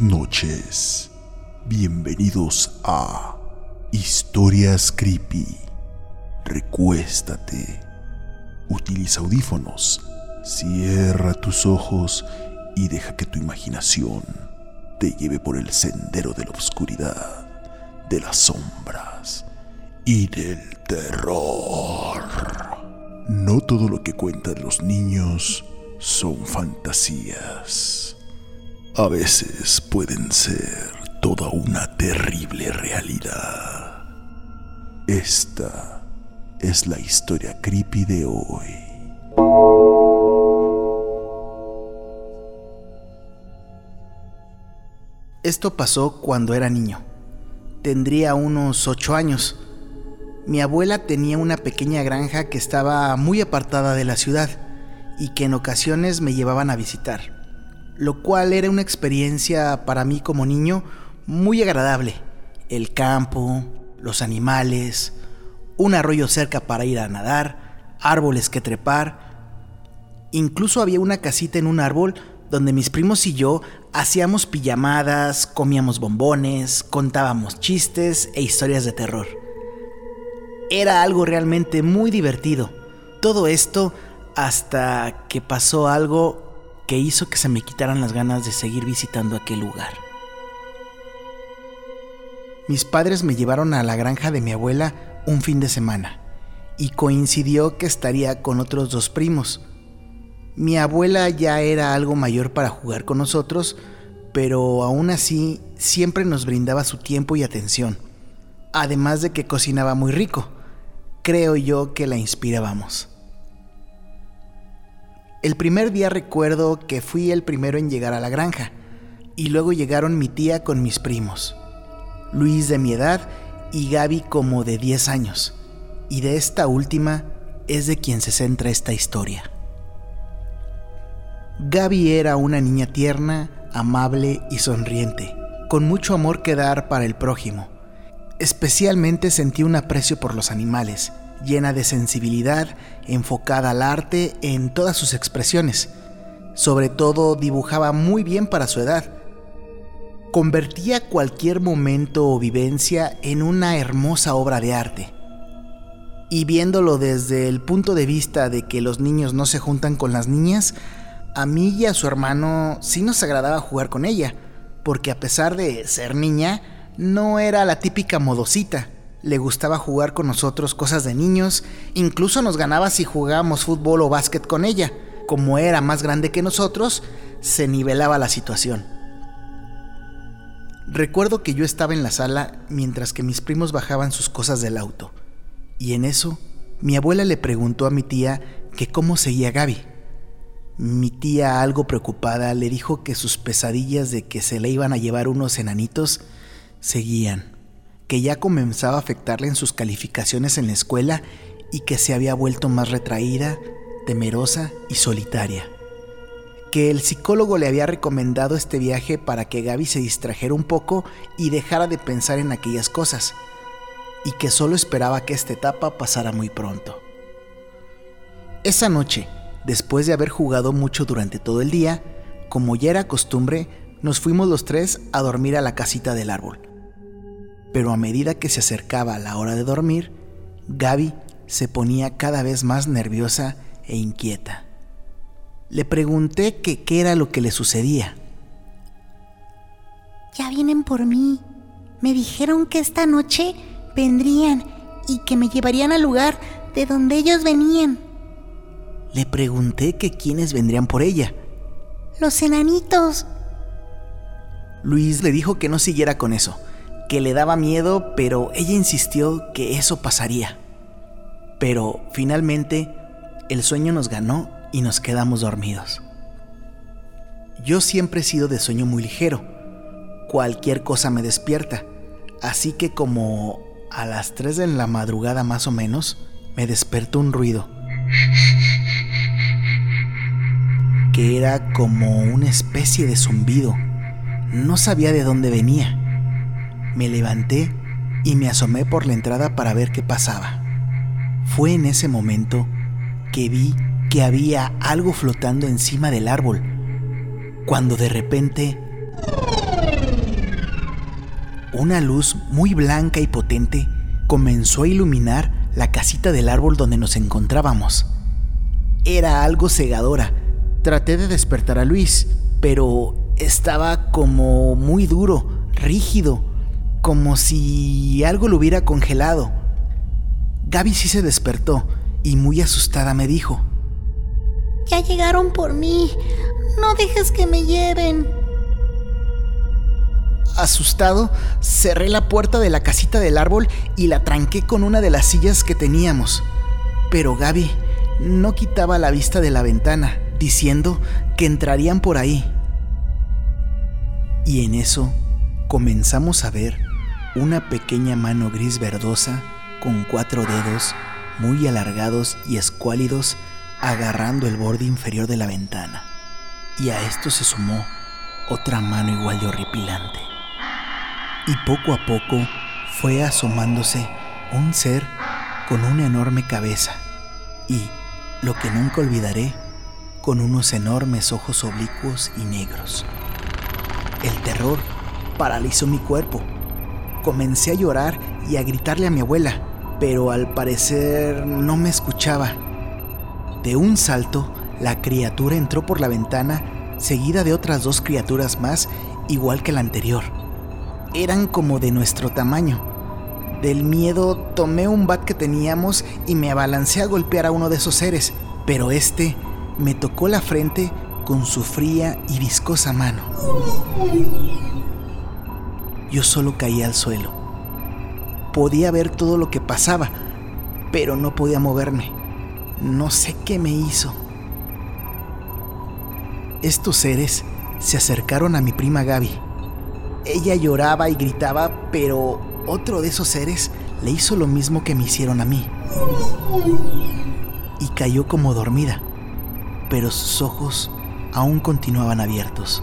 Noches. Bienvenidos a Historias Creepy. Recuéstate. Utiliza audífonos. Cierra tus ojos y deja que tu imaginación te lleve por el sendero de la oscuridad, de las sombras y del terror. No todo lo que cuentan los niños son fantasías. A veces pueden ser toda una terrible realidad. Esta es la historia creepy de hoy. Esto pasó cuando era niño. Tendría unos ocho años. Mi abuela tenía una pequeña granja que estaba muy apartada de la ciudad y que en ocasiones me llevaban a visitar, lo cual era una experiencia para mí como niño muy agradable. El campo, los animales, un arroyo cerca para ir a nadar, árboles que trepar. Incluso había una casita en un árbol donde mis primos y yo hacíamos pijamadas, comíamos bombones, contábamos chistes e historias de terror. Era algo realmente muy divertido. Todo esto hasta que pasó algo que hizo que se me quitaran las ganas de seguir visitando aquel lugar. Mis padres me llevaron a la granja de mi abuela un fin de semana y coincidió que estaría con otros dos primos, mi abuela ya era algo mayor para jugar con nosotros, pero aún así siempre nos brindaba su tiempo y atención, además de que cocinaba muy rico. Creo yo que la inspirábamos. El primer día recuerdo que fui el primero en llegar a la granja, y luego llegaron mi tía con mis primos, Luis de mi edad y Gaby como de 10 años, y de esta última es de quien se centra esta historia. Gaby era una niña tierna, amable y sonriente, con mucho amor que dar para el prójimo. Especialmente sentía un aprecio por los animales, llena de sensibilidad, enfocada al arte en todas sus expresiones. Sobre todo dibujaba muy bien para su edad. Convertía cualquier momento o vivencia en una hermosa obra de arte. Y viéndolo desde el punto de vista de que los niños no se juntan con las niñas, a mí y a su hermano sí nos agradaba jugar con ella, porque a pesar de ser niña, no era la típica modosita. Le gustaba jugar con nosotros cosas de niños, incluso nos ganaba si jugábamos fútbol o básquet con ella. Como era más grande que nosotros, se nivelaba la situación. Recuerdo que yo estaba en la sala mientras que mis primos bajaban sus cosas del auto, y en eso mi abuela le preguntó a mi tía que cómo seguía Gaby. Mi tía, algo preocupada, le dijo que sus pesadillas de que se le iban a llevar unos enanitos seguían, que ya comenzaba a afectarle en sus calificaciones en la escuela y que se había vuelto más retraída, temerosa y solitaria. Que el psicólogo le había recomendado este viaje para que Gaby se distrajera un poco y dejara de pensar en aquellas cosas, y que solo esperaba que esta etapa pasara muy pronto. Esa noche, Después de haber jugado mucho durante todo el día, como ya era costumbre, nos fuimos los tres a dormir a la casita del árbol. Pero a medida que se acercaba la hora de dormir, Gaby se ponía cada vez más nerviosa e inquieta. Le pregunté que qué era lo que le sucedía. Ya vienen por mí. Me dijeron que esta noche vendrían y que me llevarían al lugar de donde ellos venían. Le pregunté que quiénes vendrían por ella. Los enanitos. Luis le dijo que no siguiera con eso, que le daba miedo, pero ella insistió que eso pasaría. Pero finalmente el sueño nos ganó y nos quedamos dormidos. Yo siempre he sido de sueño muy ligero. Cualquier cosa me despierta. Así que como a las 3 de la madrugada más o menos, me despertó un ruido que era como una especie de zumbido. No sabía de dónde venía. Me levanté y me asomé por la entrada para ver qué pasaba. Fue en ese momento que vi que había algo flotando encima del árbol, cuando de repente una luz muy blanca y potente comenzó a iluminar la casita del árbol donde nos encontrábamos. Era algo cegadora. Traté de despertar a Luis, pero estaba como muy duro, rígido, como si algo lo hubiera congelado. Gaby sí se despertó y muy asustada me dijo, Ya llegaron por mí, no dejes que me lleven. Asustado, cerré la puerta de la casita del árbol y la tranqué con una de las sillas que teníamos. Pero Gaby no quitaba la vista de la ventana, diciendo que entrarían por ahí. Y en eso comenzamos a ver una pequeña mano gris verdosa con cuatro dedos muy alargados y escuálidos agarrando el borde inferior de la ventana. Y a esto se sumó otra mano igual de horripilante. Y poco a poco fue asomándose un ser con una enorme cabeza y, lo que nunca olvidaré, con unos enormes ojos oblicuos y negros. El terror paralizó mi cuerpo. Comencé a llorar y a gritarle a mi abuela, pero al parecer no me escuchaba. De un salto, la criatura entró por la ventana, seguida de otras dos criaturas más, igual que la anterior. Eran como de nuestro tamaño. Del miedo tomé un bat que teníamos y me abalancé a golpear a uno de esos seres, pero este me tocó la frente con su fría y viscosa mano. Yo solo caí al suelo. Podía ver todo lo que pasaba, pero no podía moverme. No sé qué me hizo. Estos seres se acercaron a mi prima Gaby. Ella lloraba y gritaba, pero otro de esos seres le hizo lo mismo que me hicieron a mí. Y cayó como dormida, pero sus ojos aún continuaban abiertos.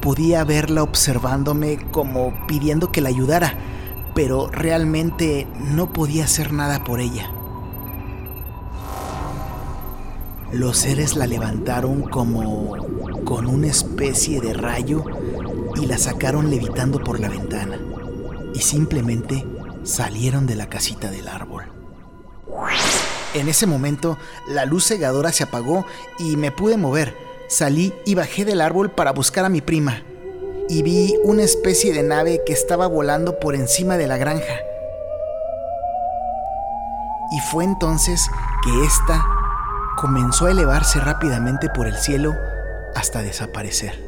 Podía verla observándome como pidiendo que la ayudara, pero realmente no podía hacer nada por ella. Los seres la levantaron como con una especie de rayo y la sacaron levitando por la ventana y simplemente salieron de la casita del árbol. En ese momento la luz cegadora se apagó y me pude mover. Salí y bajé del árbol para buscar a mi prima y vi una especie de nave que estaba volando por encima de la granja. Y fue entonces que ésta comenzó a elevarse rápidamente por el cielo hasta desaparecer.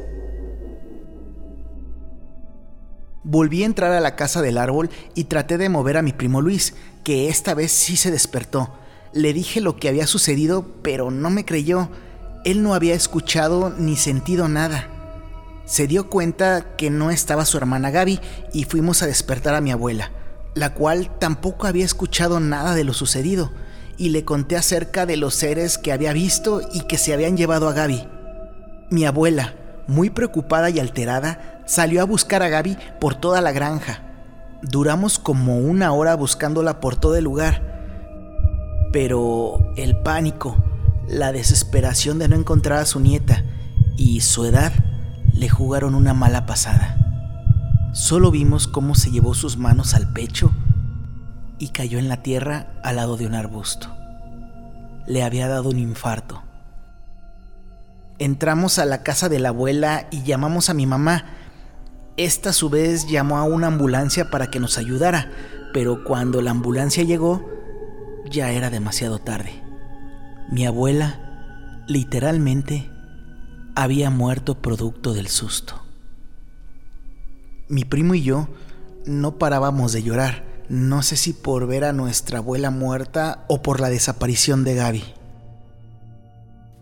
Volví a entrar a la casa del árbol y traté de mover a mi primo Luis, que esta vez sí se despertó. Le dije lo que había sucedido, pero no me creyó. Él no había escuchado ni sentido nada. Se dio cuenta que no estaba su hermana Gaby y fuimos a despertar a mi abuela, la cual tampoco había escuchado nada de lo sucedido y le conté acerca de los seres que había visto y que se habían llevado a Gaby. Mi abuela, muy preocupada y alterada, salió a buscar a Gaby por toda la granja. Duramos como una hora buscándola por todo el lugar. Pero el pánico, la desesperación de no encontrar a su nieta y su edad le jugaron una mala pasada. Solo vimos cómo se llevó sus manos al pecho y cayó en la tierra al lado de un arbusto. Le había dado un infarto. Entramos a la casa de la abuela y llamamos a mi mamá. Esta a su vez llamó a una ambulancia para que nos ayudara, pero cuando la ambulancia llegó ya era demasiado tarde. Mi abuela, literalmente, había muerto producto del susto. Mi primo y yo no parábamos de llorar no sé si por ver a nuestra abuela muerta o por la desaparición de Gaby.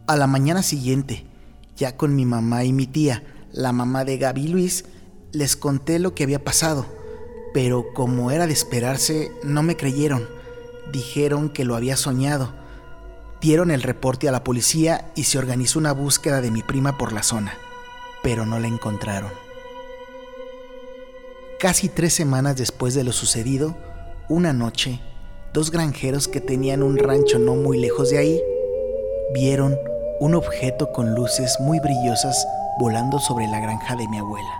A la mañana siguiente, ya con mi mamá y mi tía, la mamá de Gaby Luis, les conté lo que había pasado, pero como era de esperarse, no me creyeron. Dijeron que lo había soñado. Dieron el reporte a la policía y se organizó una búsqueda de mi prima por la zona, pero no la encontraron. Casi tres semanas después de lo sucedido, una noche, dos granjeros que tenían un rancho no muy lejos de ahí, vieron un objeto con luces muy brillosas volando sobre la granja de mi abuela.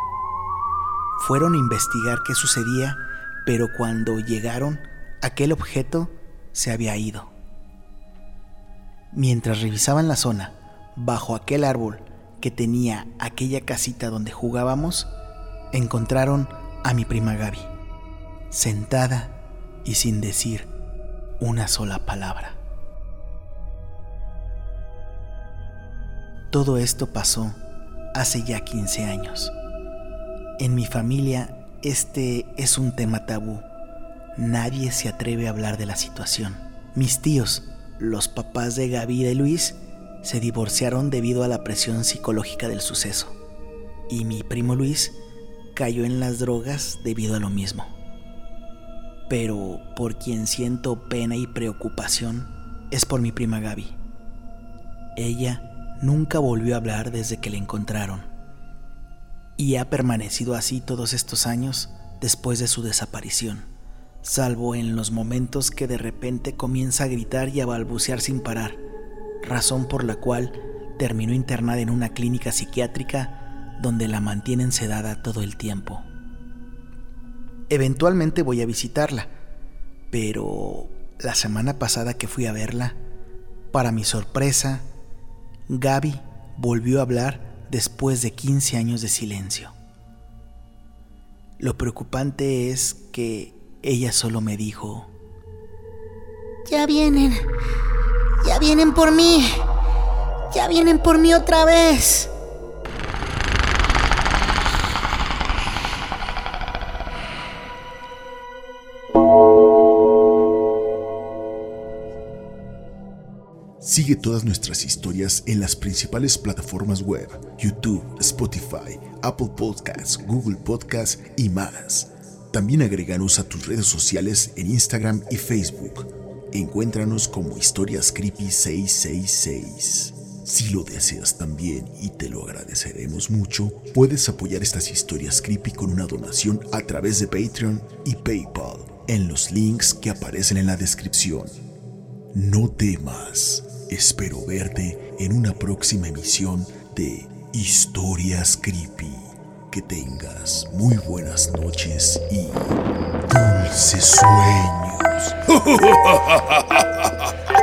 Fueron a investigar qué sucedía, pero cuando llegaron, aquel objeto se había ido. Mientras revisaban la zona, bajo aquel árbol que tenía aquella casita donde jugábamos, encontraron a mi prima Gaby, sentada y sin decir una sola palabra. Todo esto pasó hace ya 15 años. En mi familia este es un tema tabú. Nadie se atreve a hablar de la situación. Mis tíos, los papás de Gaby y de Luis, se divorciaron debido a la presión psicológica del suceso. Y mi primo Luis cayó en las drogas debido a lo mismo. Pero por quien siento pena y preocupación es por mi prima Gaby. Ella nunca volvió a hablar desde que le encontraron y ha permanecido así todos estos años después de su desaparición, salvo en los momentos que de repente comienza a gritar y a balbucear sin parar, razón por la cual terminó internada en una clínica psiquiátrica donde la mantienen sedada todo el tiempo. Eventualmente voy a visitarla, pero la semana pasada que fui a verla, para mi sorpresa, Gaby volvió a hablar después de 15 años de silencio. Lo preocupante es que ella solo me dijo, Ya vienen, ya vienen por mí, ya vienen por mí otra vez. Sigue todas nuestras historias en las principales plataformas web, YouTube, Spotify, Apple Podcasts, Google Podcasts y más. También agreganos a tus redes sociales en Instagram y Facebook. Encuéntranos como Historias Creepy 666. Si lo deseas también y te lo agradeceremos mucho, puedes apoyar estas historias creepy con una donación a través de Patreon y PayPal en los links que aparecen en la descripción. No temas. Espero verte en una próxima emisión de Historias Creepy. Que tengas muy buenas noches y dulces sueños.